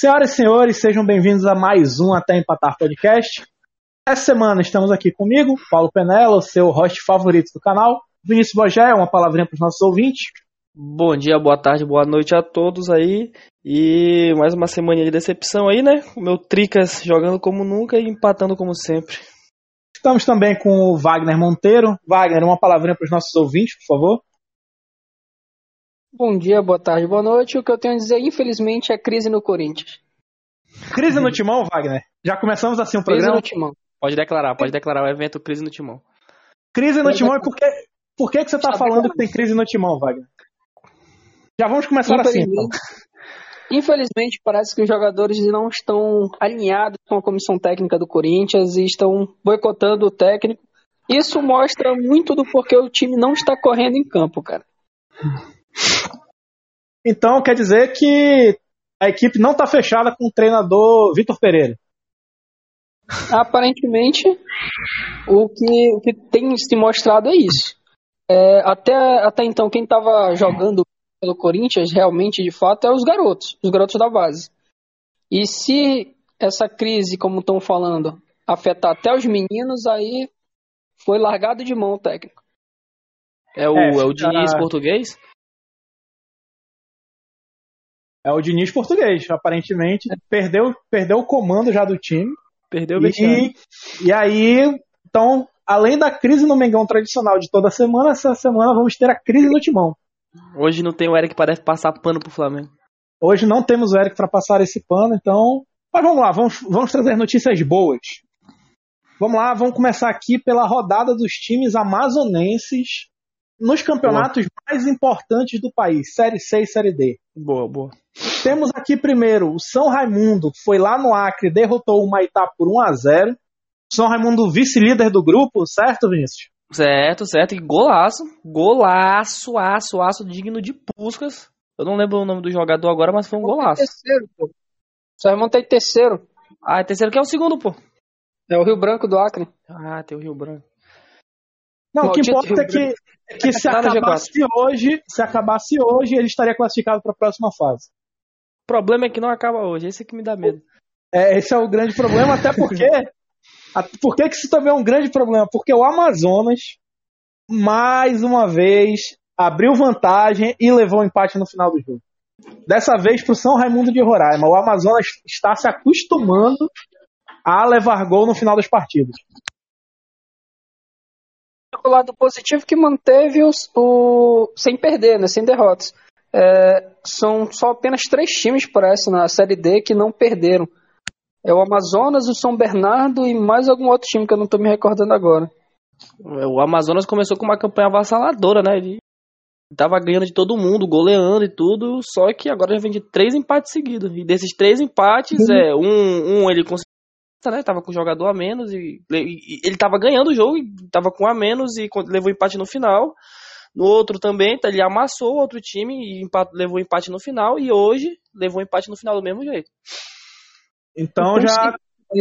Senhoras e senhores, sejam bem-vindos a mais um Até Empatar Podcast. Essa semana estamos aqui comigo, Paulo Penela, o seu host favorito do canal. Vinícius Bogé, uma palavrinha para os nossos ouvintes. Bom dia, boa tarde, boa noite a todos aí. E mais uma semana de decepção aí, né? O meu Tricas jogando como nunca e empatando como sempre. Estamos também com o Wagner Monteiro. Wagner, uma palavrinha para os nossos ouvintes, por favor. Bom dia, boa tarde, boa noite. O que eu tenho a dizer, infelizmente, é crise no Corinthians. Crise no timão, Wagner? Já começamos assim o programa? Crise no timão. Pode declarar, pode declarar o evento Crise no Timão. Crise no timão, e por que, por que, que você está falando que tem crise no timão, Wagner? Já vamos começar assim. Então. Infelizmente, parece que os jogadores não estão alinhados com a comissão técnica do Corinthians e estão boicotando o técnico. Isso mostra muito do porquê o time não está correndo em campo, cara. Então quer dizer que a equipe não está fechada com o treinador Vitor Pereira. Aparentemente, o que, o que tem se mostrado é isso. É, até, até então, quem estava jogando pelo Corinthians, realmente, de fato, é os garotos, os garotos da base. E se essa crise, como estão falando, afetar até os meninos, aí foi largado de mão o técnico. É o, é, é o Diniz português? É o Diniz português, aparentemente. Perdeu, perdeu o comando já do time. Perdeu o e, e aí, então, além da crise no Mengão tradicional de toda semana, essa semana vamos ter a crise no Timão. Hoje não tem o Eric para passar pano pro Flamengo. Hoje não temos o Eric para passar esse pano, então. Mas vamos lá, vamos, vamos trazer notícias boas. Vamos lá, vamos começar aqui pela rodada dos times amazonenses nos campeonatos boa. mais importantes do país, Série C e Série D. Boa, boa. Temos aqui primeiro o São Raimundo, que foi lá no Acre e derrotou o Maitá por 1 a 0 São Raimundo, vice-líder do grupo, certo, Vinícius? Certo, certo. E golaço. Golaço, aço, aço digno de Puscas. Eu não lembro o nome do jogador agora, mas foi um golaço. Terceiro, pô. São Raimundo tá em terceiro. Ah, é terceiro que é o segundo, pô. É o Rio Branco do Acre. Ah, tem o Rio Branco. Não, o que importa é que, é que se acabasse hoje, se acabasse hoje, ele estaria classificado para a próxima fase. O problema é que não acaba hoje, esse é que me dá medo. É, esse é o grande problema, até porque Por que, que isso também é um grande problema? Porque o Amazonas, mais uma vez, abriu vantagem e levou o um empate no final do jogo. Dessa vez para o São Raimundo de Roraima. O Amazonas está se acostumando a levar gol no final das partidas. O lado positivo que manteve os, o sem perder, né, sem derrotas. É, são só apenas três times, parece, na Série D que não perderam. É o Amazonas, o São Bernardo e mais algum outro time que eu não estou me recordando agora. É, o Amazonas começou com uma campanha avassaladora, né? Ele tava ganhando de todo mundo, goleando e tudo, só que agora já vem de três empates seguidos. E desses três empates, uhum. é um, um ele conseguiu, né? Tava com o jogador a menos e, e ele tava ganhando o jogo, tava com a menos e levou empate no final. No outro também, tá, ele amassou o outro time e empate, levou empate no final. E hoje levou empate no final do mesmo jeito. Então já.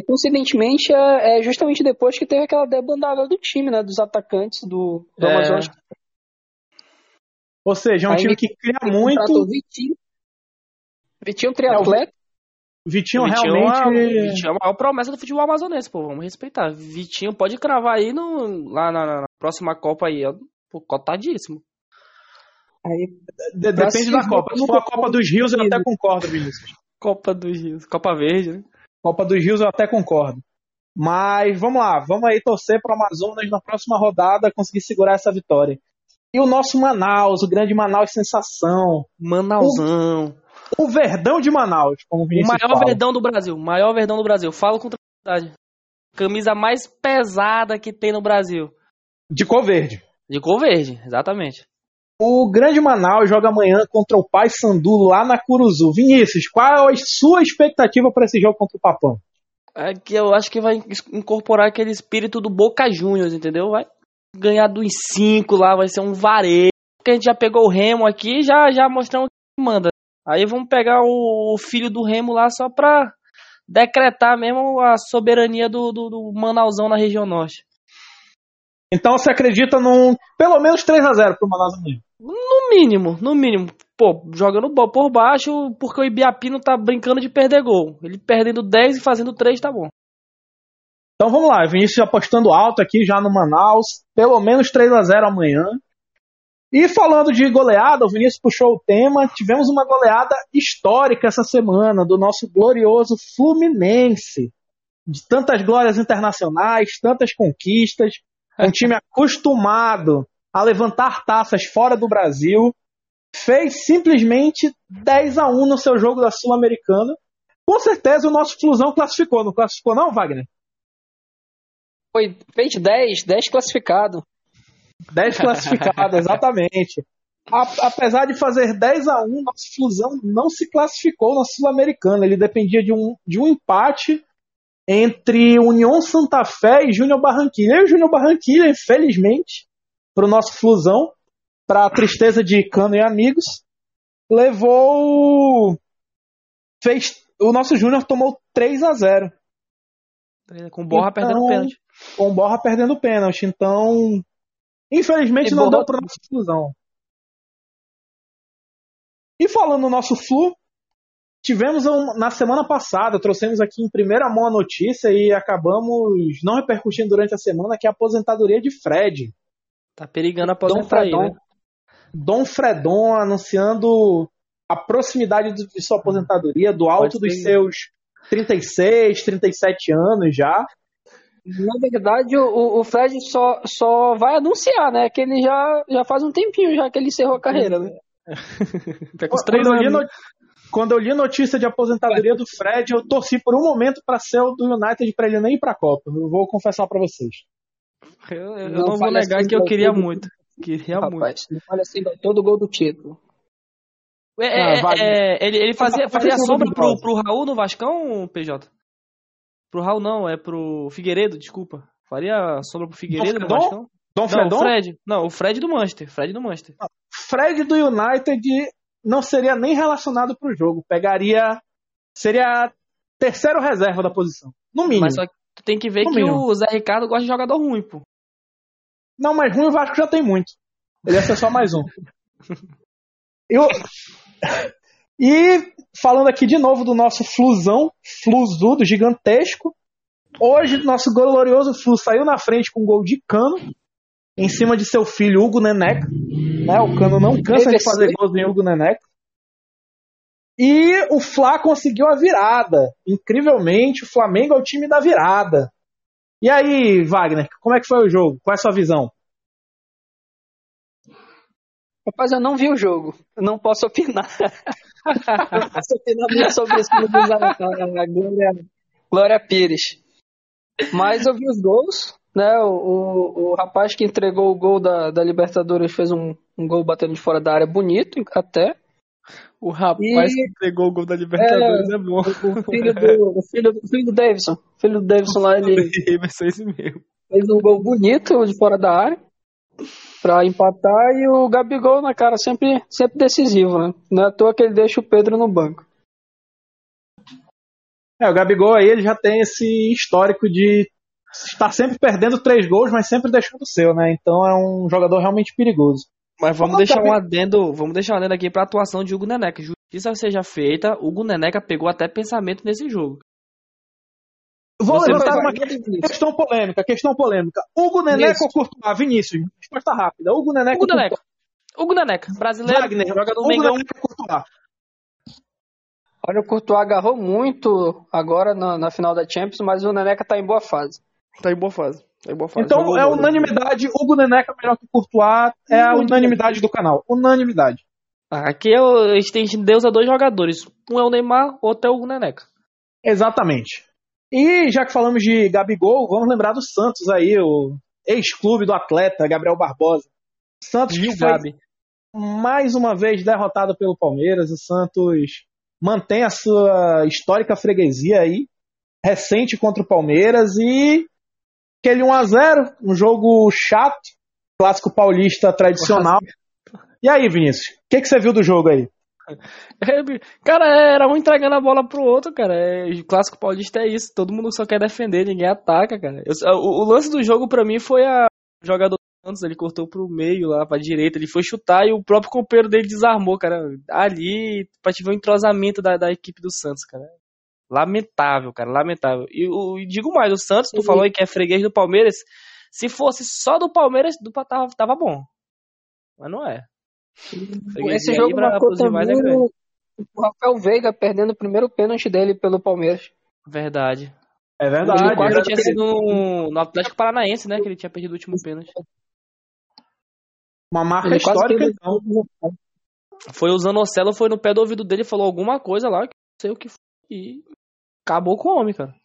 Coincidentemente, é, é justamente depois que teve aquela debandada do time, né? Dos atacantes do, do é. Amazonas. Ou seja, é um Aí time que cria muito. Vitinho. Vitinho triatleta. Vitinho, Vitinho realmente. É, Vitinho é a maior promessa do futebol amazonense, pô. Vamos respeitar. Vitinho pode cravar aí no, lá na, na próxima Copa aí. Pô, cotadíssimo. Aí, Depende da Copa. Se for a Copa dos Rios, eu até concordo, Vinícius. Copa dos Rios. Copa Verde, né? Copa dos Rios eu até concordo. Mas vamos lá, vamos aí torcer para o Amazonas na próxima rodada conseguir segurar essa vitória. E o nosso Manaus, o grande Manaus sensação. Manausão. O, o Verdão de Manaus, como O maior fala. Verdão do Brasil, maior Verdão do Brasil. Falo com tranquilidade. Camisa mais pesada que tem no Brasil. De cor verde. De cor verde, exatamente. O Grande Manaus joga amanhã contra o Pai Sandu lá na Curuzu. Vinícius, qual é a sua expectativa para esse jogo contra o Papão? É que eu acho que vai incorporar aquele espírito do Boca Juniors, entendeu? Vai ganhar dos cinco lá, vai ser um varejo. Porque a gente já pegou o Remo aqui já já mostramos que manda. Aí vamos pegar o filho do Remo lá só pra decretar mesmo a soberania do, do, do Manausão na região norte. Então você acredita num pelo menos 3 a 0 pro Manaus amanhã? No mínimo, no mínimo. pô, jogando por baixo, porque o Ibiapino tá brincando de perder gol. Ele perdendo 10 e fazendo 3 tá bom. Então vamos lá, Vinícius apostando alto aqui já no Manaus, pelo menos 3 a 0 amanhã. E falando de goleada, o Vinícius puxou o tema, tivemos uma goleada histórica essa semana do nosso glorioso Fluminense. De tantas glórias internacionais, tantas conquistas, um time acostumado a levantar taças fora do Brasil, fez simplesmente 10 a 1 no seu jogo da Sul-Americana. Com certeza o nosso Flusão classificou, não classificou não, Wagner? Foi, fez 10, 10 classificado. 10 classificado, exatamente. A, apesar de fazer 10 a 1 nosso Flusão não se classificou na Sul-Americana. Ele dependia de um, de um empate entre União Santa Fé e Júnior Barranquilla. E o Júnior Barranquilla, infelizmente, para o nosso Flusão, para a tristeza de Cano e amigos, levou. Fez, o nosso Júnior tomou 3 a 0 Com Borra então, perdendo pênalti. Com Borra perdendo pênalti. Então, infelizmente, não deu para o nosso Flusão. E falando no nosso Flu, tivemos um, na semana passada, trouxemos aqui em primeira mão a notícia e acabamos não repercutindo durante a semana que é a aposentadoria de Fred. Tá perigando aposentar aí, né? Dom Fredon anunciando a proximidade de sua aposentadoria, do alto dos seus 36, 37 anos já. Na verdade, o, o Fred só, só vai anunciar, né? Que ele já, já faz um tempinho já que ele encerrou a carreira, né? tá com os três quando, eu no... quando eu li notícia de aposentadoria do Fred, eu torci por um momento para ser o do United para ele nem ir para a Copa. Eu vou confessar para vocês. Eu, eu não, não vou negar assim que eu queria muito. Queria Rapaz, muito. Não fale assim, todo gol do título. É, é, ah, é, ele, ele fazia, fazia sombra pro, pro Raul no Vascão, PJ? Pro Raul não, é pro Figueiredo, desculpa. Faria sombra pro Figueiredo no Vascão? Dom Fredon? Não, o Fred. Não, o Fred do Manchester. Fred do Manchester. Fred do United não seria nem relacionado pro jogo. Pegaria. Seria terceiro reserva da posição. No mínimo. Mas só que tu tem que ver no que mínimo. o Zé Ricardo gosta de jogador ruim, pô. Não, mas ruim o Vasco já tem muito. Ele ia ser só mais um. Eu... E falando aqui de novo do nosso Flusão, Fluzudo, gigantesco. Hoje, nosso glorioso Flu saiu na frente com um gol de cano, em cima de seu filho Hugo Neneca. Né? O cano não cansa de fazer gols em Hugo Neneca. E o Fla conseguiu a virada. Incrivelmente, o Flamengo é o time da virada. E aí, Wagner, como é que foi o jogo? Qual é a sua visão? Rapaz, eu não vi o jogo. Eu não posso opinar. não posso opinar muito sobre isso a, a Glória, Glória Pires. Mas eu vi os gols, né? O, o, o rapaz que entregou o gol da, da Libertadores fez um, um gol batendo de fora da área bonito, até. O rapaz e... que entregou o gol da Libertadores é, é bom. O, filho do, o filho, o filho do Davidson. O filho do Davidson lá, ele. Fez um gol bonito de fora da área para empatar e o Gabigol, né, cara, sempre, sempre decisivo, né? Não é à toa que ele deixa o Pedro no banco. É, o Gabigol aí ele já tem esse histórico de estar sempre perdendo três gols, mas sempre deixando o seu, né? Então é um jogador realmente perigoso. Mas vamos deixar um adendo, vamos deixar um adendo aqui para a atuação de Hugo Neneca. Justiça seja feita, Hugo Neneca pegou até pensamento nesse jogo. Vou Você levantar uma questão polêmica, questão polêmica. Hugo Neneca ou Courtois? Vinícius, resposta rápida. Hugo Neneca Hugo Neneca. Hugo Neneca, brasileiro. Wagner, jogador do Mengão. Courtois. Olha, o Courtois agarrou muito agora na, na, final da Champions, mas o Neneca tá em boa fase. Tá em boa fase. Tá em boa fase. Então é unanimidade, Hugo Neneca melhor que Courtois, é a unanimidade do canal. Unanimidade. Aqui é a gente tem Deus a dois jogadores. Um é o Neymar, outro é o Hugo Neneca. Exatamente. E já que falamos de Gabigol, vamos lembrar do Santos aí, o ex-clube do atleta Gabriel Barbosa. Santos que Gabi. mais uma vez derrotado pelo Palmeiras. O Santos mantém a sua histórica freguesia aí, recente contra o Palmeiras e aquele 1 a 0 um jogo chato, clássico paulista tradicional. E aí, Vinícius, o que, que você viu do jogo aí? Cara, era um entregando a bola pro outro, cara. É, o clássico paulista é isso. Todo mundo só quer defender, ninguém ataca, cara. Eu, o, o, lance do jogo pra mim foi a o jogador Santos, ele cortou pro meio lá, pra direita, ele foi chutar e o próprio companheiro dele desarmou, cara. Ali, pra te ver o entrosamento da, da equipe do Santos, cara. Lamentável, cara, lamentável. E, o, e digo mais, o Santos, tu falou aí que é freguês do Palmeiras. Se fosse só do Palmeiras, do, tava, tava bom. Mas não é. Esse jogo pra, marcou também é o, o Rafael Veiga perdendo o primeiro pênalti dele pelo Palmeiras. Verdade. É verdade. Ele quase tinha sido no, no Atlético Paranaense, né? Que ele tinha perdido o último pênalti. Uma marca ele histórica, então. Foi usando o Zanocelo, foi no pé do ouvido dele, falou alguma coisa lá, que não sei o que foi, e acabou com o homem, cara.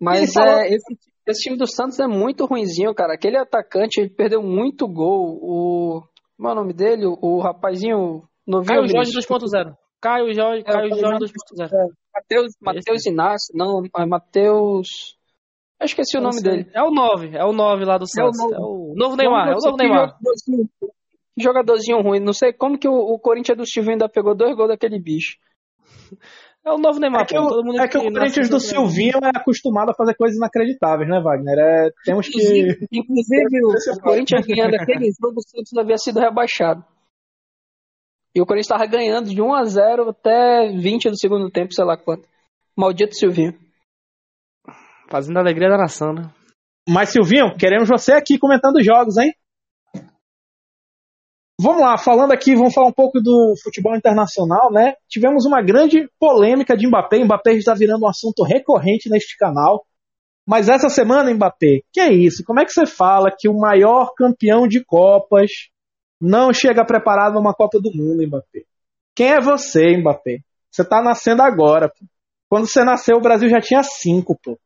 Mas é, esse, esse, time do Santos é muito ruinzinho, cara. Aquele atacante, ele perdeu muito gol. O. Como é o nome dele? O rapazinho novinho. Caio Jorge 2.0. Caio Jorge, é, Caio Jorge 2.0. Matheus, Matheus Inácio, não, é Matheus. Eu esqueci o nome dele. É o 9, é o 9 lá do Santos. É o, é o novo Neymar, é o novo Neymar. Jogadorzinho ruim, não sei como que o, o Corinthians do Silvinho ainda pegou dois gols daquele bicho. É o novo Neymar, é que, todo mundo é que, que o Corinthians do Silvinho é acostumado a fazer coisas inacreditáveis, né, Wagner? É, temos que. Inclusive, inclusive o Corinthians ganhando aquele jogo, o Santos havia sido rebaixado. E o Corinthians estava ganhando de 1 a 0 até 20 do segundo tempo, sei lá quanto. Maldito Silvinho. Fazendo a alegria da nação, né? Mas, Silvinho, queremos você aqui comentando jogos, hein? Vamos lá, falando aqui, vamos falar um pouco do futebol internacional, né? Tivemos uma grande polêmica de Mbappé. Mbappé está virando um assunto recorrente neste canal. Mas essa semana, Mbappé, que é isso? Como é que você fala que o maior campeão de Copas não chega preparado numa Copa do Mundo, Mbappé? Quem é você, Mbappé? Você tá nascendo agora, pô. Quando você nasceu, o Brasil já tinha cinco, pô.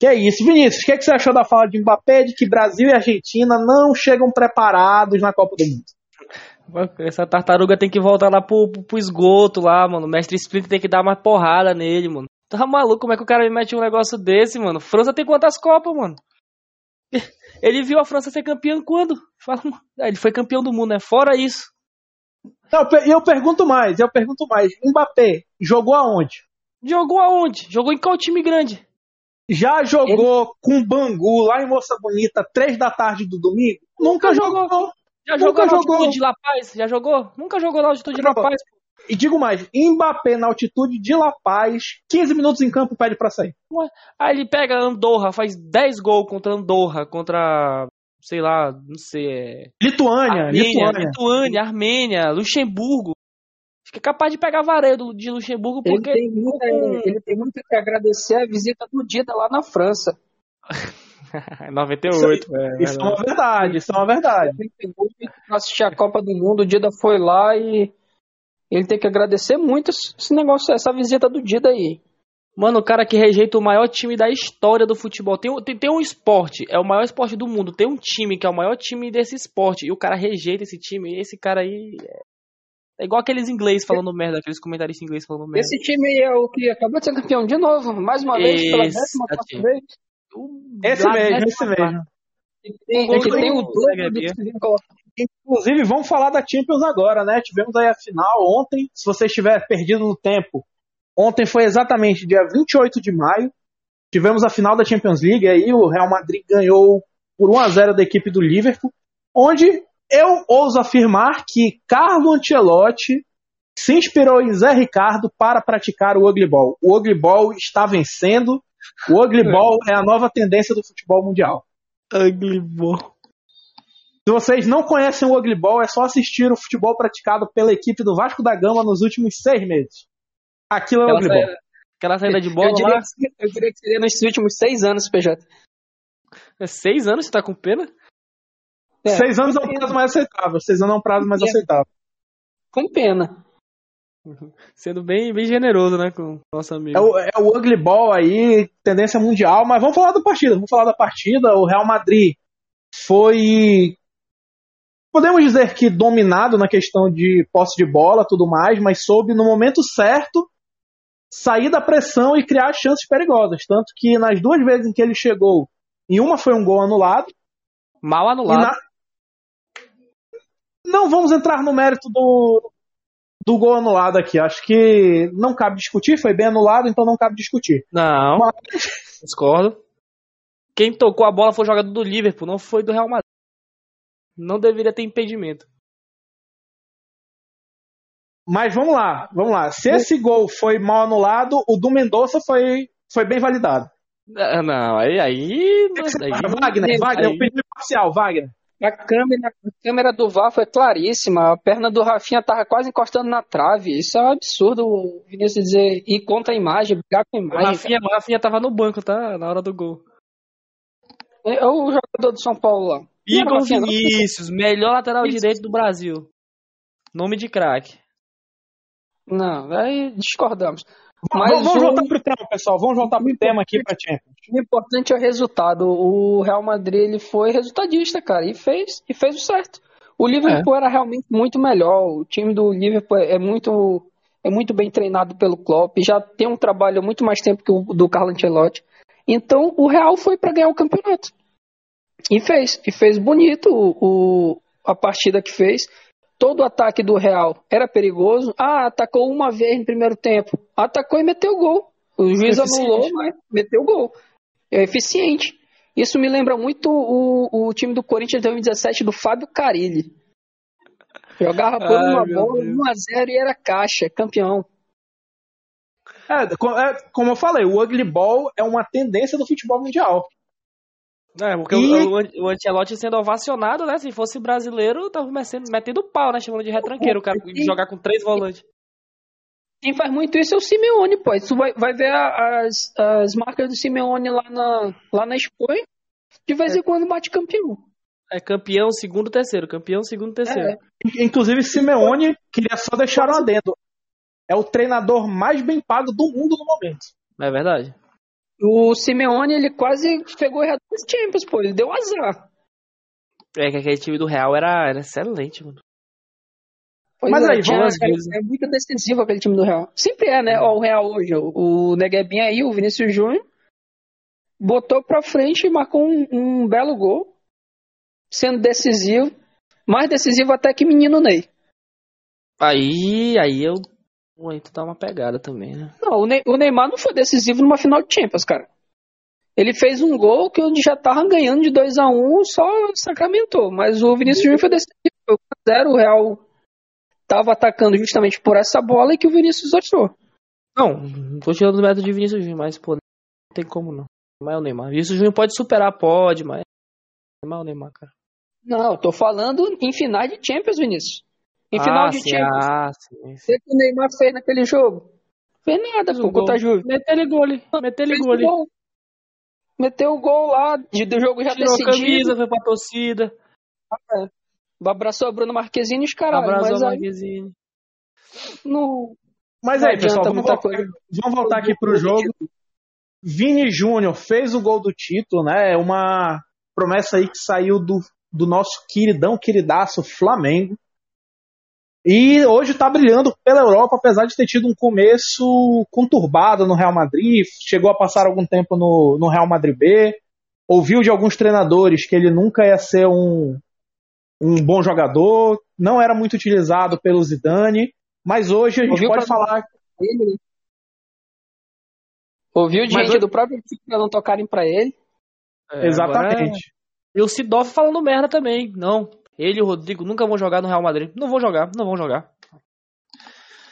Que é isso, Vinícius? O que, é que você achou da fala de Mbappé de que Brasil e Argentina não chegam preparados na Copa do Mundo? Essa tartaruga tem que voltar lá pro, pro esgoto lá, mano. O mestre Splinter tem que dar mais porrada nele, mano. Tá maluco? Como é que o cara me mete um negócio desse, mano? França tem quantas Copas, mano? Ele viu a França ser campeã quando? Fala, ele foi campeão do mundo, né? Fora isso. Não, eu pergunto mais, eu pergunto mais. Mbappé jogou aonde? Jogou aonde? Jogou em qual time grande? Já jogou ele... com Bangu lá em Moça Bonita, três da tarde do domingo? Nunca, jogou. jogou. Já jogou na altitude de La Paz? Já jogou? Nunca jogou na altitude de La Paz. E digo mais, Mbappé na altitude de La Paz, 15 minutos em campo, pede pra sair. Aí ele pega Andorra, faz 10 gols contra Andorra, contra, sei lá, não sei. É... Lituânia, Armênia, Lituânia, Lituânia, Armênia, Luxemburgo. Acho que é capaz de pegar vareio de Luxemburgo porque. Ele tem, muita, ele tem muito que agradecer a visita do Dida lá na França. 98, isso, é, isso é uma verdade, isso é uma verdade. Assistir a Copa do Mundo, o Dida foi lá e ele tem que agradecer muito esse negócio, essa visita do Dida aí. Mano, o cara que rejeita o maior time da história do futebol. Tem, tem, tem um esporte, é o maior esporte do mundo. Tem um time que é o maior time desse esporte. E o cara rejeita esse time. Esse cara aí é é igual aqueles ingleses falando merda, aqueles comentaristas ingleses falando merda. Esse time é o que acabou de ser campeão de novo, mais uma vez, esse, pela décima vez. Esse mesmo, esse mesmo. Tem, é que tem o dobro do que Inclusive, vamos falar da Champions agora, né? Tivemos aí a final ontem. Se você estiver perdido no tempo, ontem foi exatamente dia 28 de maio. Tivemos a final da Champions League. Aí o Real Madrid ganhou por 1 a 0 da equipe do Liverpool, onde eu ouso afirmar que Carlo Ancelotti se inspirou em Zé Ricardo para praticar o Ugly Ball. O Ugly Ball está vencendo. O Ugly Ball é a nova tendência do futebol mundial. Ugly Ball. Se vocês não conhecem o Ugly Ball, é só assistir o futebol praticado pela equipe do Vasco da Gama nos últimos seis meses. Aquilo é o Ugly Ball. Aquela saída de bola eu diria, lá. Eu diria que seria nesses últimos seis anos, PJ. É seis anos? Você tá com pena? É, Seis anos é um prazo mais aceitável. Seis anos é um prazo mais aceitável. Com pena. Sendo bem, bem generoso, né, com o nosso amigo. É o, é o Ugly Ball aí, tendência mundial, mas vamos falar da partida. Vamos falar da partida. O Real Madrid foi. Podemos dizer que dominado na questão de posse de bola tudo mais, mas soube no momento certo sair da pressão e criar chances perigosas. Tanto que nas duas vezes em que ele chegou, em uma foi um gol anulado. Mal anulado. Na, não vamos entrar no mérito do, do gol anulado aqui. Acho que não cabe discutir, foi bem anulado, então não cabe discutir. Não. Mas... Discordo. quem tocou a bola foi o jogador do Liverpool, não foi do Real Madrid. Não deveria ter impedimento. Mas vamos lá, vamos lá. Se esse gol foi mal anulado, o do Mendonça foi, foi bem validado. Ah, Não, aí. aí, aí Wagner, Wagner, aí- opinião parcial, Wagner. A câmera, a câmera do VAR foi claríssima. A perna do Rafinha tava quase encostando na trave. Isso é um absurdo o Vinícius dizer ir contra a imagem, brigar com a o, imagem. Rafinha, o Rafinha tava no banco, tá? Na hora do gol. É o jogador do São Paulo lá. Igor? Vinícius, melhor lateral Isso. direito do Brasil. Nome de craque. Não, aí discordamos. Vamos, Mas vamos o- voltar pro tema, pessoal. Vamos voltar pro tema aqui pra Champions. O importante é o resultado. O Real Madrid ele foi resultadista, cara, e fez e fez o certo. O Liverpool era realmente muito melhor. O time do Liverpool é muito é muito bem treinado pelo Klopp, já tem um trabalho muito mais tempo que o do Carlo Ancelotti. Então o Real foi para ganhar o campeonato. E fez, e fez bonito o, o- a partida que fez. Todo o ataque do Real era perigoso. Ah, atacou uma vez no primeiro tempo. Atacou e meteu o gol. O juiz Eficiente. anulou, mas meteu o gol. É eficiente. Isso me lembra muito o, o time do Corinthians de 2017 do Fábio Carilli. Jogava por Ai, uma bola, Deus. 1x0 e era caixa, campeão. É, é, como eu falei, o ugly ball é uma tendência do futebol mundial. É, porque E- o, o, Ancelotti sendo ovacionado, né? Se fosse brasileiro, tava metendo, metendo pau, né? Chamando de retranqueiro, o cara de jogar com três volantes. Quem faz muito isso é o Simeone, pô. Tu vai, vai ver as, as marcas do Simeone lá na, lá na Espanha. De vez em quando bate campeão. É campeão, segundo, terceiro. Campeão, segundo, terceiro. É. Inclusive, Simeone, queria só deixar um adendo. É o treinador mais bem pago do mundo no momento. É, verdade. O Simeone, ele quase pegou errado nos Champions, pô. Ele deu azar. É que aquele time do Real era, era excelente, mano. Pois Mas é, aí, vamos- é, é muito decisivo aquele time do Real. Sempre é, né? Ó, o Real hoje, o Neguebinha aí, o Vinícius Júnior, botou pra frente e marcou um, um belo gol, sendo decisivo, mais decisivo até que menino Ney. Aí, aí eu. Aí tu dá uma pegada também, né? Não, o, Ney- o Neymar não foi decisivo numa final de Champions, cara. Ele fez um gol que onde já tava ganhando de 2 a 1 só sacramentou. Mas o Vinícius Júnior foi decisivo. Foi 1x0, o Real tava atacando justamente por essa bola e que o Vinícius achou. Não, não tô tirando os métodos de Vinícius Júnior, mas, pô, não tem como não. Neymar é o Neymar. Vinícius Júnior pode superar, pode, mas. Neymar é o Neymar, cara. Não, eu tô falando em finais de Champions, Vinícius. Em final ah, de sim, Champions. Ah, sim. O que o Neymar fez naquele jogo? Fez nada, Fez pô, contra a. Juve. Meteu ele gol ali. Meteu ele gol o ali. gol. Meteu o gol lá, de, do jogo já Tirou a decidido. camisa, foi pra torcida. Abraçou a Bruno Marquezine e os caras. Abraçou a Marquezine. não, Mas aí, pessoal, adianta vamos voltar, coisa. vamos voltar aqui pro jogo. Vini Júnior fez o gol do título, né? É uma promessa aí que saiu do, do nosso queridão, queridaço Flamengo. E hoje tá brilhando pela Europa, apesar de ter tido um começo conturbado no Real Madrid. Chegou a passar algum tempo no, no Real Madrid B. Ouviu de alguns treinadores que ele nunca ia ser um, um bom jogador. Não era muito utilizado pelo Zidane. Mas hoje a gente Ouviu pode falar Ele, né? Ouviu de gente eu- do próprio time pra não tocarem pra ele. É, agora é- Exatamente. E o Sidoff falando merda também. Não. Ele e o Rodrigo nunca vão jogar no Real Madrid. Não vão jogar, não vão jogar.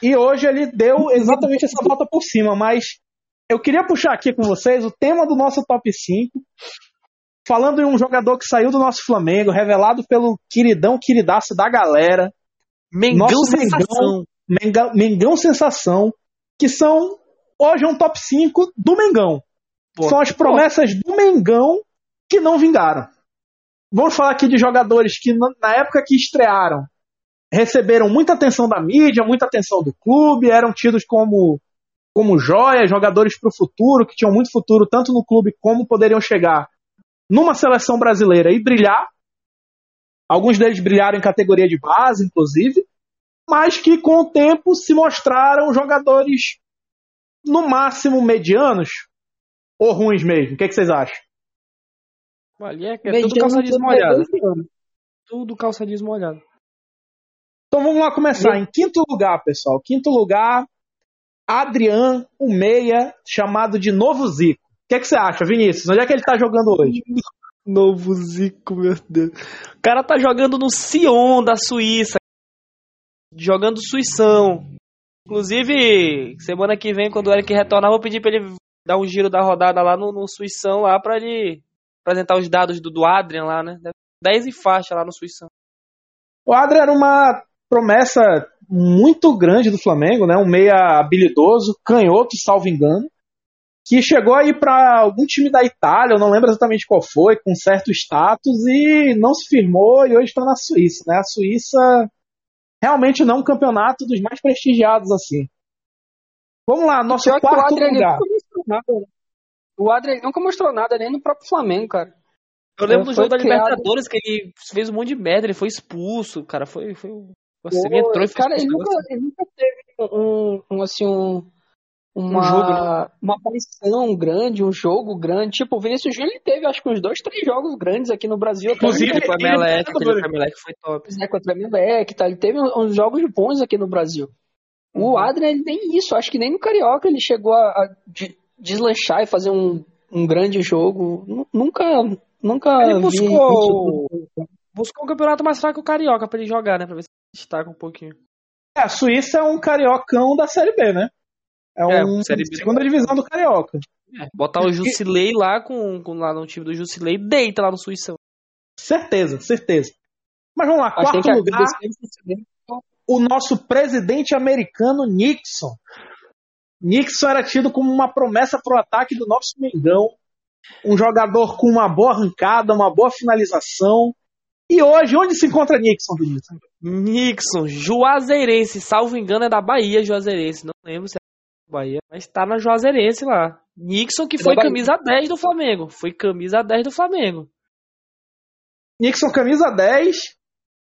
E hoje ele deu exatamente essa volta por cima, mas eu queria puxar aqui com vocês o tema do nosso top 5, falando em um jogador que saiu do nosso Flamengo, revelado pelo queridão queridaço da galera, Mengão Nosso sensação. Mengão, Mengão Sensação, que são hoje é um top 5 do Mengão. Pô, são as promessas do Mengão que não vingaram. Vamos falar aqui de jogadores que na na época que estrearam receberam muita atenção da mídia, muita atenção do clube, eram tidos como como joias, jogadores para o futuro, que tinham muito futuro tanto no clube como poderiam chegar numa seleção brasileira e brilhar. Alguns deles brilharam em categoria de base, inclusive, mas que com o tempo se mostraram jogadores no máximo medianos ou ruins mesmo. O que, é que vocês acham? Ali é, é tudo calça anos. Tudo calça. Então vamos lá começar. Em quinto lugar, pessoal. Quinto lugar, Adrian, o meia, chamado de Novo Zico. Que, que você acha, Vinícius? Onde é que ele tá jogando hoje? Novo Zico, meu Deus. O cara tá jogando no Sion da Suíça. Jogando Suição. Inclusive, semana que vem, quando o Eric retornar, vou pedir pra ele dar um giro da rodada lá no, no Suição, lá pra ele apresentar os dados do, do Adrian lá, né? 10 e faixa lá no Suição. O Adrian era uma promessa muito grande do Flamengo, né? Um meia habilidoso, canhoto, salvo engano, que chegou aí para algum time da Itália, eu não lembro exatamente qual foi, com certo status e não se firmou e hoje está na Suíça, né? A Suíça realmente não é um campeonato dos mais prestigiados assim. Vamos lá, nosso quarto o Adrian lugar. Nunca mostrou nada. O Adrian nunca mostrou nada, nem no próprio Flamengo, cara. Eu lembro do jogo da Libertadores que ele fez um monte de merda, ele foi expulso, cara, foi... foi... Você Pô, entrou e fez cara, ele nunca, ele nunca teve um, um, assim, um, uma, Um jogo, né? uma aparição grande, um jogo grande. Tipo, o Vinícius Júnior ele teve, acho que uns dois, três jogos grandes aqui no Brasil. Inclusive, Aquele foi ele- Emelec, ele- aquele foi top. né, contra o Emelec e tal. Ele teve uns jogos bons aqui no Brasil. Uhum. O Adrian, ele nem isso. Acho que nem no Carioca ele chegou a, a de- deslanchar e fazer um, um grande jogo. Nu- Nunca, nunca Ele buscou-. Buscou um campeonato mais fraco que o Carioca pra ele jogar, né? Pra ver se destaca um pouquinho. É, a Suíça é um cariocão da Série B, né? É É, um Série B. segunda divisão do Carioca. Botar o Jusilei lá com, com lá no time do Jusilei, deita lá no Suíção. Certeza, certeza. Mas vamos lá, Mas quarto lugar, o nosso presidente americano Nixon. Nixon era tido como uma promessa para o ataque do nosso Mengão. Um jogador com uma boa arrancada, uma boa finalização. E hoje, onde se encontra Nixon, Vinícius? Nixon, Juazeirense, salvo engano é da Bahia, Juazeirense. Não lembro se é Bahia, mas tá na Juazeirense lá. Nixon que É foi camisa 10 do Flamengo. Foi camisa 10 do Flamengo. Nixon, camisa 10,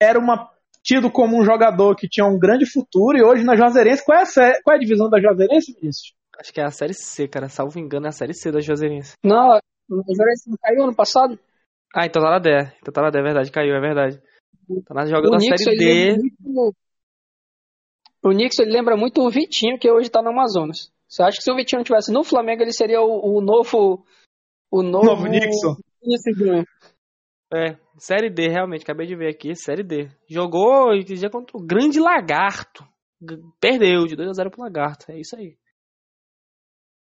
era uma, tido como um jogador que tinha um grande futuro. E hoje na Juazeirense, qual é a, sé- qual é a divisão da Juazeirense, Vinícius? Acho que é a Série C, cara. Salvo engano é a Série C da Juazeirense. Não, o Juazeirense não caiu ano passado? Ah, então tá na D. Então tá na D, é verdade. Caiu, é verdade. Tá na, jogando O na Nixon, Série ele D. lembra muito- O Nixon ele lembra muito o Vitinho, que hoje tá no Amazonas. Você acha que se o Vitinho tivesse no Flamengo, ele seria o, o novo. O novo, Novo Nixon. É, Série D, realmente. Acabei de ver aqui. Série D. Jogou esse dia contra o Grande Lagarto. Perdeu de 2x0 pro Lagarto. É isso aí.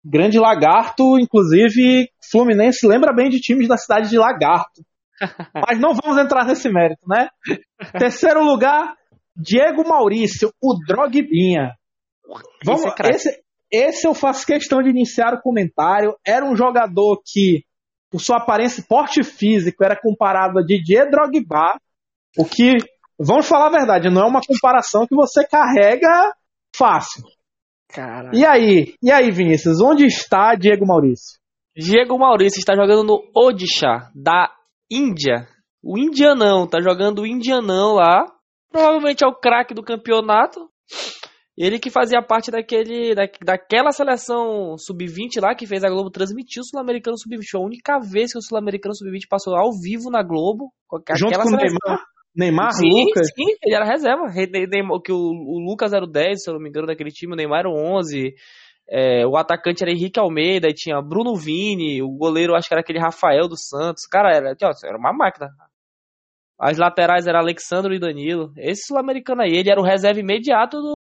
Grande Lagarto, inclusive, Fluminense lembra bem de times da cidade de Lagarto. Mas não vamos entrar nesse mérito, né? Terceiro lugar, Diego Maurício, o Drogbinha. Vamos, Esse é esse, esse eu faço questão de iniciar o comentário. Era um jogador que, por sua aparência e porte físico, era comparado a Didier Drogba, o que, vamos falar a verdade, não é uma comparação que você carrega fácil. Cara. E aí? E aí, Vinícius? Onde está Diego Maurício? Diego Maurício está jogando no Odisha, da Índia. O Indianão, tá jogando o Indianão lá. Provavelmente é o craque do campeonato. Ele que fazia parte daquele, da, daquela seleção sub-20 lá que fez a Globo transmitir o Sul-Americano sub-20. Foi a única vez que o Sul-Americano sub-20 passou ao vivo na Globo. Junto com o. Neymar? Neymar, sim, Lucas? sim, ele era reserva. Re- Ne- Neymar- Que o, o Lucas era o 10, se eu não me engano, daquele time. O Neymar era o 11. É, o atacante era Henrique Almeida. E tinha Bruno Vini. O goleiro, acho que era aquele Rafael dos Santos. Cara, era, era uma máquina. As laterais eram Alexandre e Danilo. Esse sul-americano aí, ele era o reserva imediato do,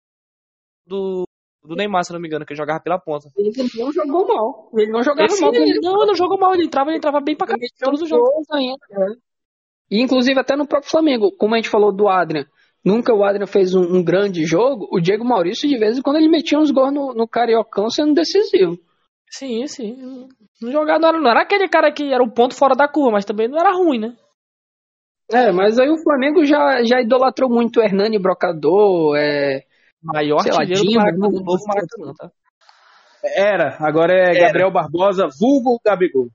do, do Neymar, se não me engano, que jogava pela ponta. Ele não jogou mal. Ele não jogava Esse, mal. ele, não, ele não jogou mal. Ele entrava, ele entrava bem pra. Ele Todos os jogos. ainda, é. E inclusive até no próprio Flamengo, como a gente falou do Adrian, nunca o Adrian fez um, um grande jogo, o Diego Maurício de vez em quando ele metia uns gols no, no Cariocão sendo decisivo. Sim, sim. Não jogava, não era, não era aquele cara que era o ponto fora da curva, mas também não era ruim, né? É, mas aí o Flamengo já, já idolatrou muito o Hernani Brocador, é, Maior Sei lá, Dima, Maracanã, do novo Maracanã, tá? Era, agora é Gabriel Barbosa, vulgo Gabigol.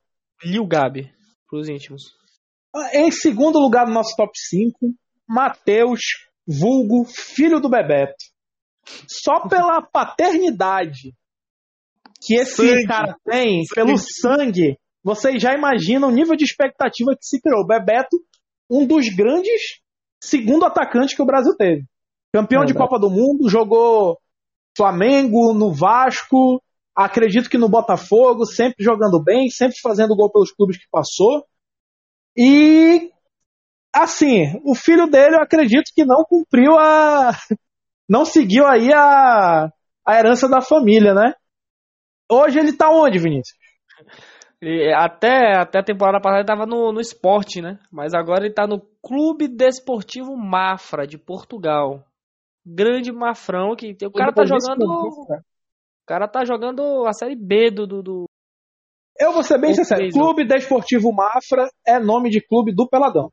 Lil Gabi, pros íntimos. Em segundo lugar no nosso top 5, Matheus, vulgo filho do Bebeto. Só pela paternidade que esse Sangue. cara tem, pelo sangue, vocês já imaginam o nível de expectativa que se criou. Bebeto, um dos grandes segundo atacantes que o Brasil teve. Campeão de Verdade. Copa do Mundo, jogou Flamengo, no Vasco, Acredito que no Botafogo, sempre jogando bem, sempre fazendo gol pelos clubes que passou. E assim, o filho dele eu acredito que não cumpriu a. não seguiu aí a, a herança da família, né? Hoje ele tá onde, Vinícius? Até, até a temporada passada ele tava no, no esporte, né? Mas agora ele tá no Clube Desportivo Mafra, de Portugal. Grande Mafrão, que o cara tá jogando. O cara tá jogando a série B do. do, do... Eu vou ser bem sincero, Clube Desportivo Mafra é nome de clube do Peladão.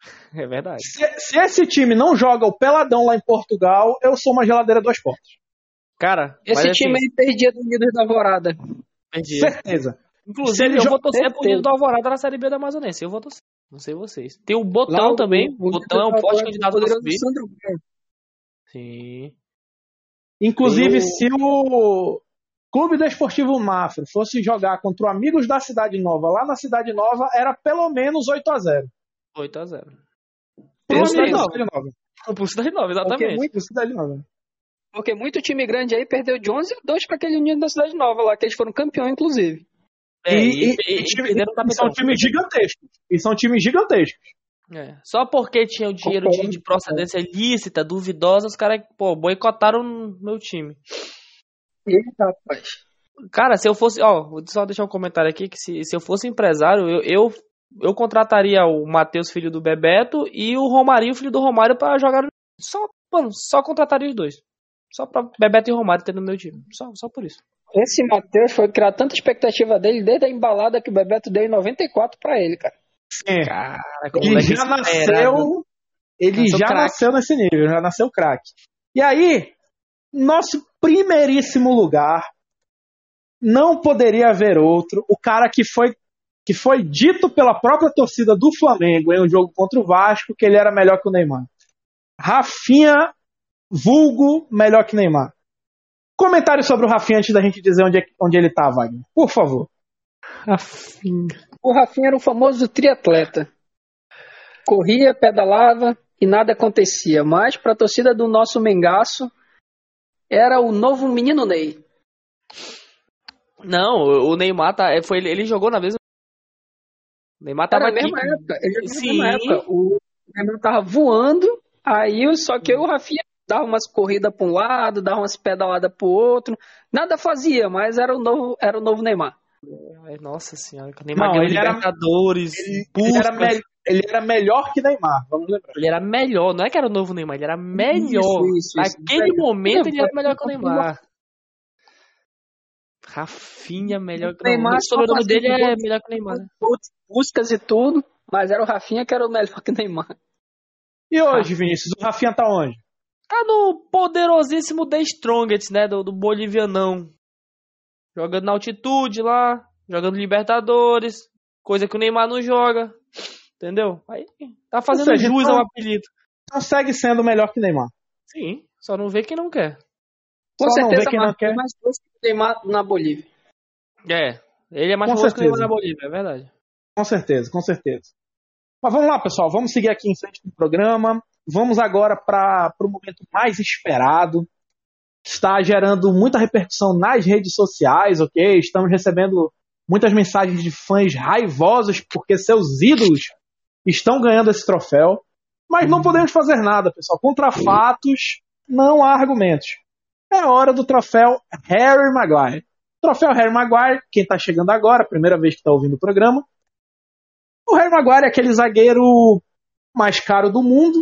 É verdade. Se, se, esse time não joga o Peladão lá em Portugal, eu sou uma geladeira duas portas. Cara, esse time assim, aí perdia do Unidos da Alvorada. Perdia. Certeza. Inclusive, eu vou torcer pro Unidos da Alvorada na Série B da Amazonense. Eu vou torcer. Não sei vocês. Tem o Botão lá, também. O, Botão é um forte candidato a subir. Sim. Inclusive, o... se o Clube Desportivo Mafra fosse jogar contra o Amigos da Cidade Nova lá na Cidade Nova, era pelo menos 8 a 0 8 a 0 Pro Cidade Nova. Nova. Pro Cidade Nova, exatamente. Porque muito, Cidade Nova. Porque muito time grande aí perdeu de 11 a 2 para aquele Unido da Cidade Nova lá, que eles foram campeão, inclusive. É, e, e, e, time, e são times gigantescos. E são times gigantescos. É. Só porque tinha o dinheiro de, de, procedência ilícita, duvidosa, os caras, pô, boicotaram meu time. Eita, rapaz. Cara, se eu fosse. Ó, vou só deixar um comentário aqui que se, se eu fosse empresário, eu, eu, eu contrataria o Matheus, filho do Bebeto, e o Romarinho, filho do Romário, para jogar. Só, mano, só contrataria os dois. Só pra Bebeto e Romário ter no meu time. Só, só por isso. Esse Matheus foi criar tanta expectativa dele desde a embalada que o Bebeto deu em 94 pra ele, cara. É. Cara, ele já nasceu. Ele nasceu já crack. nasceu nesse nível, já nasceu craque. E aí, nosso primeiríssimo lugar não poderia haver outro. O cara que foi que foi dito pela própria torcida do Flamengo em um jogo contra o Vasco que ele era melhor que o Neymar. Rafinha, vulgo, melhor que Neymar. Comentário sobre o Rafinha antes da gente dizer onde, é, onde ele tá, Wagner. Por favor. Rafinha. O Rafinha era o famoso triatleta. Corria, pedalava e nada acontecia. Mas para a torcida do nosso Mengaço, era o novo menino Ney. Não, o Neymar tá, é, foi, ele jogou na mesma. O Neymar tava era na mesma aqui. época. Ele Sim. Na mesma época. O Neymar tava voando, aí só que o Rafinha dava umas corridas para um lado, dava umas pedaladas para o outro. Nada fazia, mas era o novo, era o novo Neymar. É, nossa senhora, o Neymar ganhou Libertadores, ele, ele, era me, ele era melhor que Neymar, vamos lembrar. Ele era melhor, não é que era o novo Neymar, ele era melhor. Isso, isso, Naquele isso. momento ele era melhor que o Neymar. Rafinha melhor que o Neymar. O sobrenome dele é melhor que o Neymar. Né? Buscas e tudo, mas era o Rafinha que era o melhor que o Neymar. E hoje, Vinícius, o Rafinha tá onde? Tá no poderosíssimo The Strongest, né? Do, do bolivianão. Jogando na altitude lá, jogando Libertadores, coisa que o Neymar não joga. Entendeu? Aí tá fazendo seja, jus ao apelido. Consegue sendo melhor que Neymar. Sim, só não vê quem não quer. Com só certeza, não vê quem não quer. mais que o Neymar na Bolívia. É, ele é mais famoso que o Neymar na Bolívia, é verdade. Com certeza, com certeza. Mas vamos lá, pessoal, vamos seguir aqui em frente do programa. Vamos agora para o momento mais esperado. Está gerando muita repercussão nas redes sociais, ok? Estamos recebendo muitas mensagens de fãs raivosos porque seus ídolos estão ganhando esse troféu. Mas não podemos fazer nada, pessoal. Contra fatos, não há argumentos. É hora do troféu Harry Maguire. Troféu Harry Maguire, quem está chegando agora, primeira vez que está ouvindo o programa. O Harry Maguire é aquele zagueiro mais caro do mundo,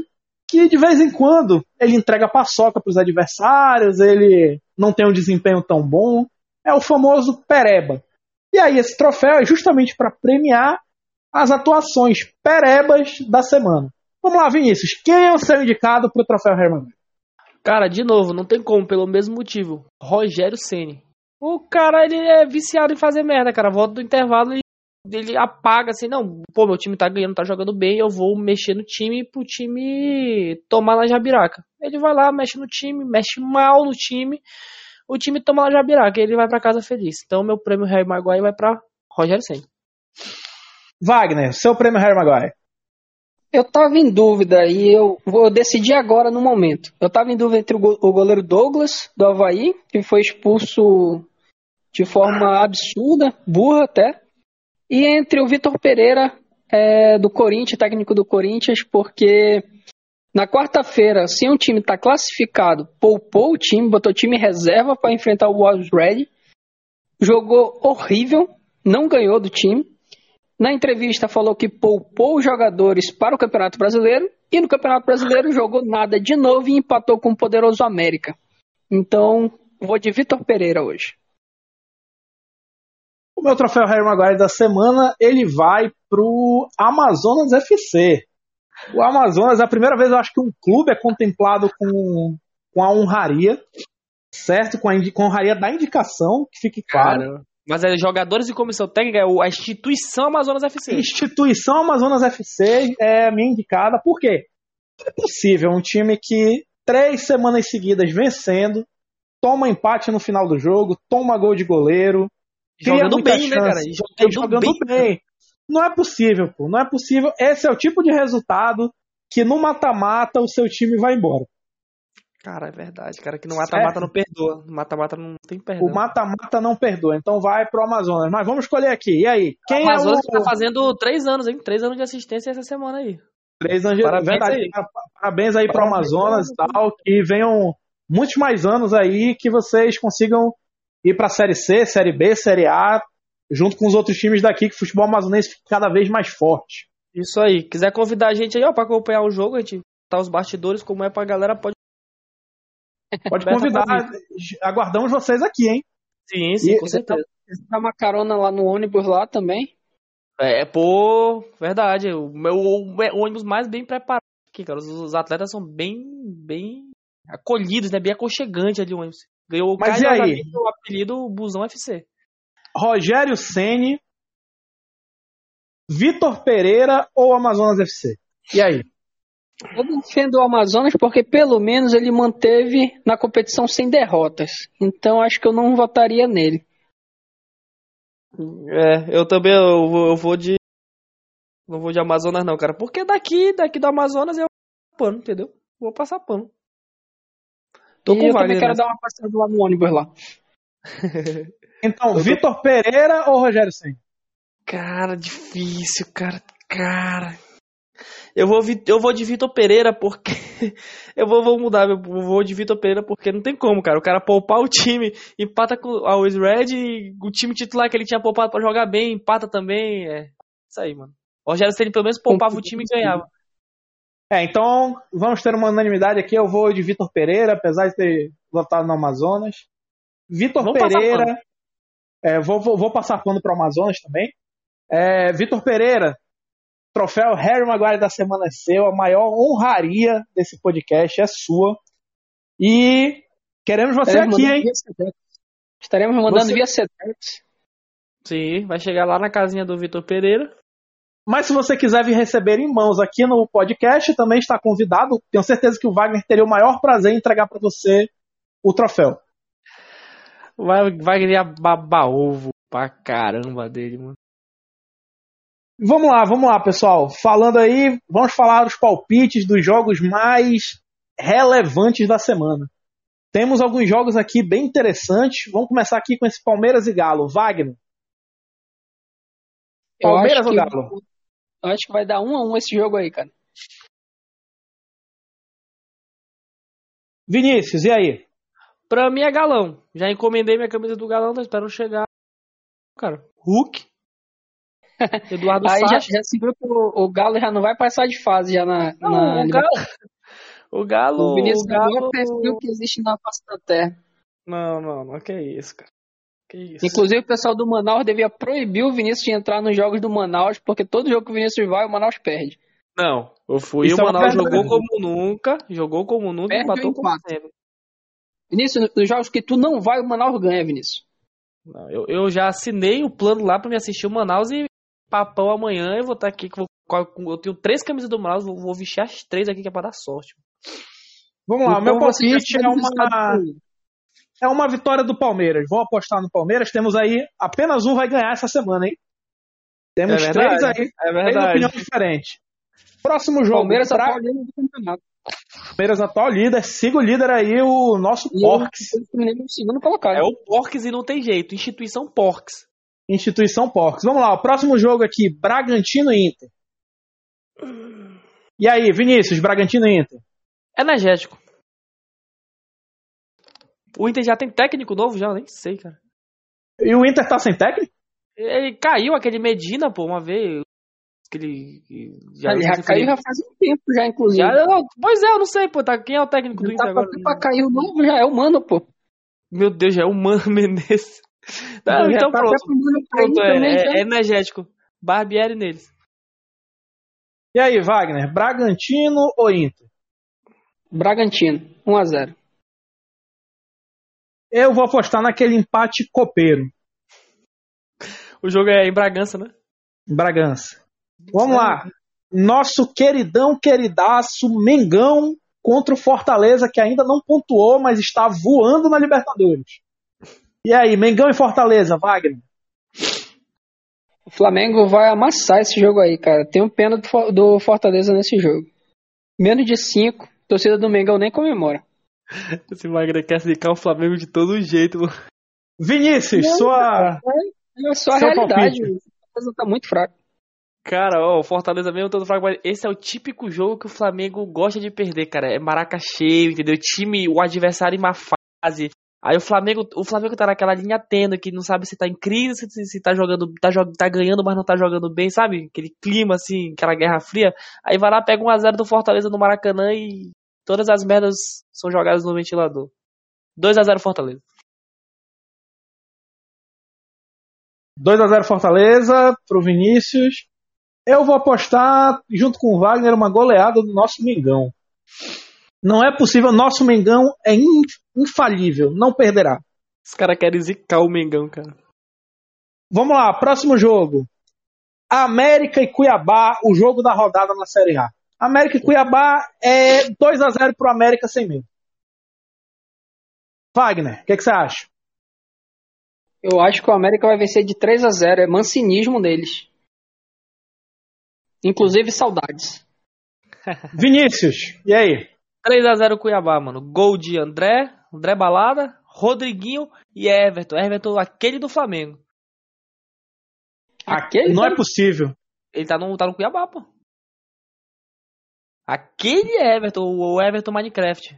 que de vez em quando ele entrega paçoca para os adversários, ele não tem um desempenho tão bom. É o famoso pereba. E aí esse troféu é justamente para premiar as atuações perebas da semana. Vamos lá, Vinícius. Quem é o seu indicado para o troféu Herman? Cara, de novo, não tem como, pelo mesmo motivo. Rogério Ceni. O cara, ele é viciado em fazer merda, cara. Volta do intervalo e ele apaga assim, não, pô, meu time tá ganhando, tá jogando bem, eu vou mexer no time pro time tomar na jabiraca. Ele vai lá, mexe no time, mexe mal no time, o time toma na jabiraca, ele vai para casa feliz. Então meu prêmio Harry Maguire vai para Rogério Senna. Wagner, seu prêmio Harry Maguire. Eu tava em dúvida e eu vou decidir agora no momento. Eu tava em dúvida entre o goleiro Douglas, do Havaí, que foi expulso de forma absurda, burra até. E entre o Vitor Pereira, é, do Corinthians, técnico do Corinthians, porque na quarta-feira, se um time está classificado, poupou o time, botou o time reserva para enfrentar o Wolves Red, jogou horrível, não ganhou do time. Na entrevista falou que poupou os jogadores para o Campeonato Brasileiro e no Campeonato Brasileiro jogou nada de novo e empatou com o poderoso América. Então, vou de Vitor Pereira hoje. O meu troféu Harry Maguire da semana, ele vai pro Amazonas FC. O Amazonas, é a primeira vez eu acho que um clube é contemplado com, com a honraria, certo? Com a, com a honraria da indicação, que fique claro. Cara, mas é jogadores e comissão técnica, é a instituição Amazonas FC. Instituição Amazonas FC é a minha indicada, por quê? É possível um time que três semanas seguidas vencendo, toma empate no final do jogo, toma gol de goleiro. Jogando bem, chance, né, cara? Jogando, jogando bem. bem. Não é possível, pô. Não é possível. Esse é o tipo de resultado que no mata-mata o seu time vai embora. Cara, é verdade, cara, que no mata-mata não perdoa. No mata-mata não tem perdão. O mata-mata não perdoa, então vai pro Amazonas. Mas vamos escolher aqui. E aí? Quem o Amazonas é o... tá fazendo três anos, hein? Três anos de assistência essa semana aí. Três anos de Parabéns verdade. Aí. Parabéns aí pro Amazonas e tal. Que venham muitos mais anos aí que vocês consigam ir pra Série C, Série B, Série A, junto com os outros times daqui, que o futebol amazonense fica cada vez mais forte. Isso aí. Quiser convidar a gente aí, ó, pra acompanhar o jogo, a gente tá os bastidores, como é pra galera, pode Pode convidar. Aguardamos vocês aqui, hein? Sim, sim, e, com certeza. Dá uma carona lá no ônibus lá também. É, pô, verdade. O meu o ônibus mais bem preparado aqui, cara. Os, os, atletas são bem, bem acolhidos, né? Bem aconchegantes ali o ônibus. Ganhou Mas e aí? o apelido Busão FC. Rogério Ceni, Vitor Pereira ou Amazonas FC? E aí? Eu defendo o Amazonas porque pelo menos ele manteve na competição sem derrotas. Então acho que eu não votaria nele. É, eu também eu vou, eu vou de. Não vou de Amazonas não, cara. Porque daqui, daqui do Amazonas eu pano, entendeu? Vou passar pano. Tô e com eu também quero dar uma passada lá no ônibus lá. então, Vitor Pereira ou Rogério Senna? Cara, difícil, cara. Cara, eu vou, eu vou de Vitor Pereira porque. eu vou, vou mudar, eu vou de Vitor Pereira porque não tem como, cara. O cara poupar o time, empata com a Always Red e o time titular que ele tinha poupado pra jogar bem, empata também. É isso aí, mano. O Rogério Ceni pelo menos poupava o time e ganhava. É, então vamos ter uma unanimidade aqui. Eu vou de Vitor Pereira, apesar de ter votado no Amazonas. Vitor Pereira. É, vou, vou, vou, passar pano para o Amazonas também. É, Vitor Pereira, Troféu Harry Maguire da semana é seu, a maior honraria desse podcast é sua. E queremos você Estaremos aqui, hein? Estaremos mandando você... via Sedex. Sim, vai chegar lá na casinha do Vitor Pereira. Mas se você quiser vir receber em mãos aqui no podcast, também está convidado. Tenho certeza que o Wagner teria o maior prazer em entregar para você o troféu. Vai, Wagner ia babar ovo pra caramba dele, mano. Vamos lá, vamos lá, pessoal. Falando aí, vamos falar dos palpites dos jogos mais relevantes da semana. Temos alguns jogos aqui bem interessantes. Vamos começar aqui com esse Palmeiras e Galo. Wagner. Palmeiras ou Galo? Eu acho que vai dar um a um esse jogo aí, cara. Vinícius, e aí? Pra mim é galão. Já encomendei minha camisa do galão, tô esperando chegar. Cara, Hulk, Eduardo Aí já, já, se viu que o, o, Galo já não vai passar de fase já na. Não, na o, Galo, o Galo. O Vinícius o Galo... perfil que existe na face da terra. Não, não, não, que isso, cara. Que isso. Inclusive o pessoal do Manaus devia proibir o Vinícius de entrar nos jogos do Manaus, porque todo jogo que o Vinícius vai, o Manaus perde. Não, eu fui e o é Manaus jogou como nunca, jogou como nunca perde e empatou como sempre. Vinícius, nos jogos que tu não vai, o Manaus ganha, Vinícius. Não, eu, eu já assinei o plano lá pra me assistir o Manaus e papão amanhã. Eu vou estar aqui. Eu tenho três camisas do Manaus, vou, vou vestir as três aqui que é pra dar sorte. Vamos lá, o meu palpite é uma. É uma vitória do Palmeiras. Vou apostar no Palmeiras. Temos aí. Apenas um vai ganhar essa semana, hein? Temos é três aí. É verdade. Três opiniões diferentes. Próximo jogo. Palmeiras pra... do campeonato. Palmeiras atual líder, siga o líder aí, o nosso E Porks. o. É o Porks e não tem jeito. Instituição Porks. Instituição Porks. Vamos lá, o próximo jogo aqui, Bragantino e Inter. E aí, Vinícius, Bragantino e Inter? Energético. O Inter já tem técnico novo já, nem sei, cara. E o Inter tá sem técnico? Ele caiu aquele Medina, pô, uma vez. Aquele. Já, Ele já caiu já faz um tempo já, inclusive. Já, não, pois é, eu não sei, pô. Tá, quem é o técnico do Ele Inter tá agora? pra, pra cair o novo já, é o Mano, pô. Meu Deus, já é o Mano Menezes. Não, então tá pronto. pronto é, também, é- é energético. Barbieri neles. E aí, Wagner, Bragantino ou Inter? Bragantino, 1x0. Eu vou apostar naquele empate copeiro, O jogo é em Bragança, né? Bragança. Vamos lá. Nosso queridão, queridaço, Mengão contra o Fortaleza, que ainda não pontuou, mas está voando na Libertadores. E aí, Mengão e Fortaleza, Wagner? O Flamengo vai amassar esse jogo aí, cara. Tenho pena do, For- do Fortaleza nesse jogo. Menos de 5, torcida do Mengão nem comemora. Esse Wagner quer zicar o Flamengo de todo jeito. mano. Vinícius, sua. É só a realidade. palpite. O Fortaleza tá muito fraco. Cara, ó, o Fortaleza mesmo todo fraco, mas esse é o típico jogo que o Flamengo gosta de perder, cara. É maraca cheio, entendeu? Time, o adversário em má fase. Aí o Flamengo, o Flamengo tá naquela linha tênue que não sabe se tá em crise, se, se tá jogando, tá, tá ganhando, mas não tá jogando bem, sabe? Aquele clima assim, aquela guerra fria. Aí vai lá, pega 1x0 do Fortaleza no Maracanã e todas as merdas são jogadas no ventilador. 2x0 Fortaleza. 2x0 Fortaleza pro Vinícius. Eu vou apostar, junto com o Wagner, uma goleada do nosso Mengão. Não é possível, nosso Mengão é in- infalível, não perderá. Os caras querem zicar o Mengão, cara. Vamos lá, próximo jogo. América e Cuiabá, o jogo da rodada na Série A. América e Cuiabá é 2x0 pro América sem medo. Wagner, o que, que você acha? Eu acho que o América vai vencer de 3 a 0 É mancinismo deles. Inclusive saudades. Vinícius, e aí? 3x0 Cuiabá, mano. Gol de André, André Balada, Rodriguinho e Everton. Everton, aquele do Flamengo. Aquele Não é possível. Ele tá no, tá no Cuiabá, pô. Aquele Everton, o Everton Minecraft.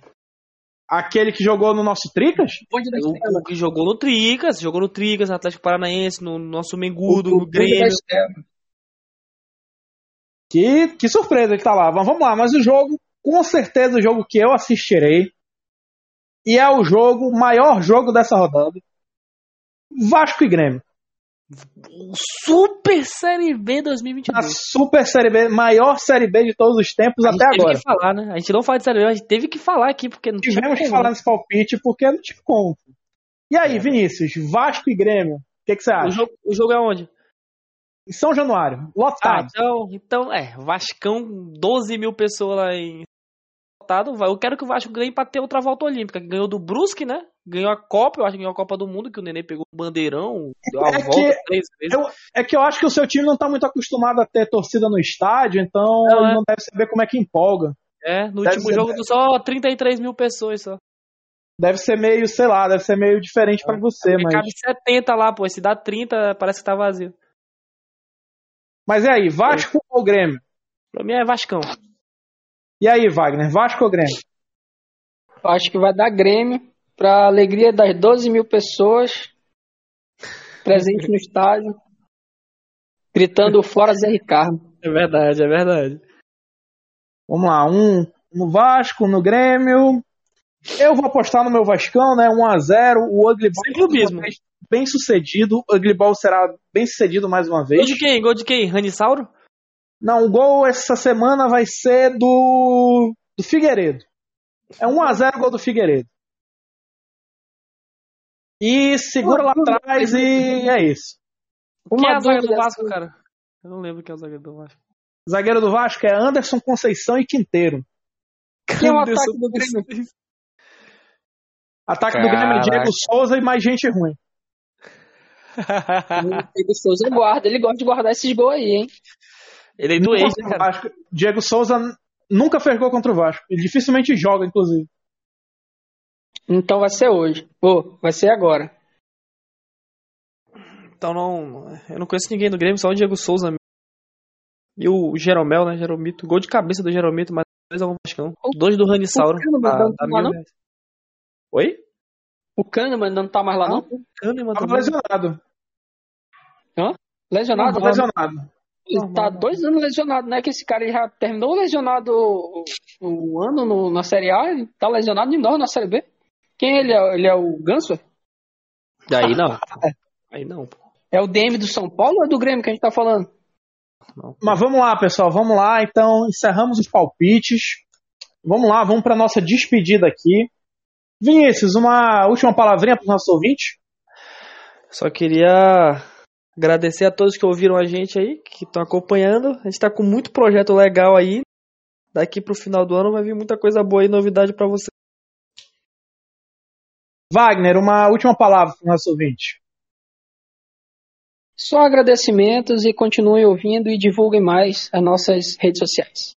Aquele que jogou no nosso Tricas? O, o que jogou no Tricas, jogou no Tricas, no Atlético Paranaense, no nosso Mengudo, O- no Grêmio. Que, que surpresa que tá lá. Mas vamos lá, mas o jogo, com certeza o jogo que eu assistirei, e é o jogo, o maior jogo dessa rodada. Vasco e Grêmio. O Super Série B A 2022. Super Série B, maior Série B de todos os tempos A gente até agora. que falar, né? A gente não fala de Série B, a gente teve que falar aqui, porque não Tivemos que falar nesse palpite porque não tive como. E aí, Vinícius, Vasco e Grêmio, o que, que você O acha? jogo, o jogo é onde? Em São Januário, Ah, lotado. então, então, é, Vascão, 12 mil pessoas lá em lotado. Eu quero que o Vasco ganhe pra ter outra volta olímpica. Ganhou do Brusque, né? Ganhou a Copa, eu acho que ganhou a Copa do Mundo, que o Nenê pegou o bandeirão, deu a É volta que três vezes. Eu- é que eu acho que o seu time não tá muito acostumado a ter torcida no estádio, então Não, ele é. não deve saber como é que empolga. É, no Deve último ser- jogo deu só 33 mil pessoas só. Deve ser meio, sei lá, deve ser meio diferente pra você, Porque mas. Cabe 70 lá, pô. Se dá 30, parece que tá vazio. Mas e aí, Vasco ou Grêmio? Pra mim é Vascão. E aí, Wagner, Vasco ou Grêmio? Eu acho que vai dar Grêmio pra alegria das 12 mil pessoas presentes no estádio, gritando fora Zé Ricardo. É verdade, é verdade. Vamos lá, um no Vasco, no Grêmio. Eu vou apostar no meu Vascão, né? 1x0. O Ugly Ball Sem clubismo. bem sucedido. O Ugly Ball será bem sucedido mais uma vez. Gol de quem? Gol de quem? Ranisauro? Não, o gol essa semana vai ser do, do Figueiredo. É 1x0 gol do Figueiredo. E segura lá atrás e é isso. Quem é Uma zaga do Vasco, assim, cara? Eu não lembro quem é o zagueiro do Vasco. Zagueiro do Vasco é Anderson Conceição e Quinteiro. Quem é o Anderson ataque do Grêmio? Ataque do Grêmio é Caraca. Diego Souza e mais gente ruim. O Diego Souza guarda, ele gosta de guardar esses gols aí, hein? Ele é do ex, né, No cara? Vasco, Diego Souza nunca fez gol contra o Vasco. Ele dificilmente joga, inclusive. Então vai ser hoje. Pô, vai ser agora. Então não. Eu não conheço ninguém do Grêmio, só o Diego Souza. E o Jeromel, né? Jeromito. Gol de cabeça do Jeromito, mas dois é um Vascão. Dois do Ranisauro. O Kahneman não tá lá, não? Oi? O Kahneman não tá mais lá, não? O Kahneman também. lesionado. Lesionado? Tava lesionado. Ele tá dois anos lesionado, né? Que esse cara já terminou lesionado o, ano no- na Série A, ele tá lesionado de novo na Série B. Quem ele é? Ele é o Ganso? Aí não. Aí não, pô. É o DM do São Paulo ou é do Grêmio que a gente tá falando? Não. Mas vamos lá, pessoal, vamos lá. Então, encerramos os palpites. Vamos lá, vamos para nossa despedida aqui. Vinícius, uma última palavrinha para os nossos ouvintes? Só queria agradecer a todos que ouviram a gente aí, que estão acompanhando. A gente tá com muito projeto legal aí. Daqui pro final do ano vai vir muita coisa boa e novidade pra você. Wagner, uma última palavra para os nossos ouvintes. Só agradecimentos e continuem ouvindo e divulguem mais as nossas redes sociais.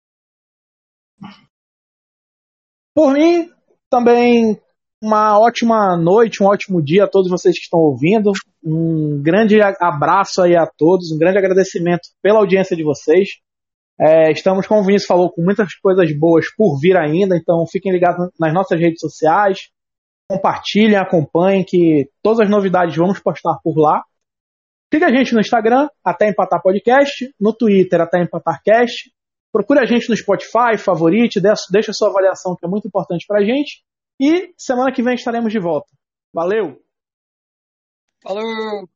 Por mim, também uma ótima noite, um ótimo dia a todos vocês que estão ouvindo. Um grande abraço aí a todos, um grande agradecimento pela audiência de vocês. É, estamos, como o Vinícius falou, com muitas coisas boas por vir ainda, então fiquem ligados nas nossas redes sociais compartilhem, acompanhem, que todas as novidades vamos postar por lá. Siga a gente no Instagram, até empatar podcast, no Twitter, até empatar cast. Procure a gente no Spotify, favorite, deixa a sua avaliação que é muito importante para a gente. E semana que vem estaremos de volta. Valeu! Falou!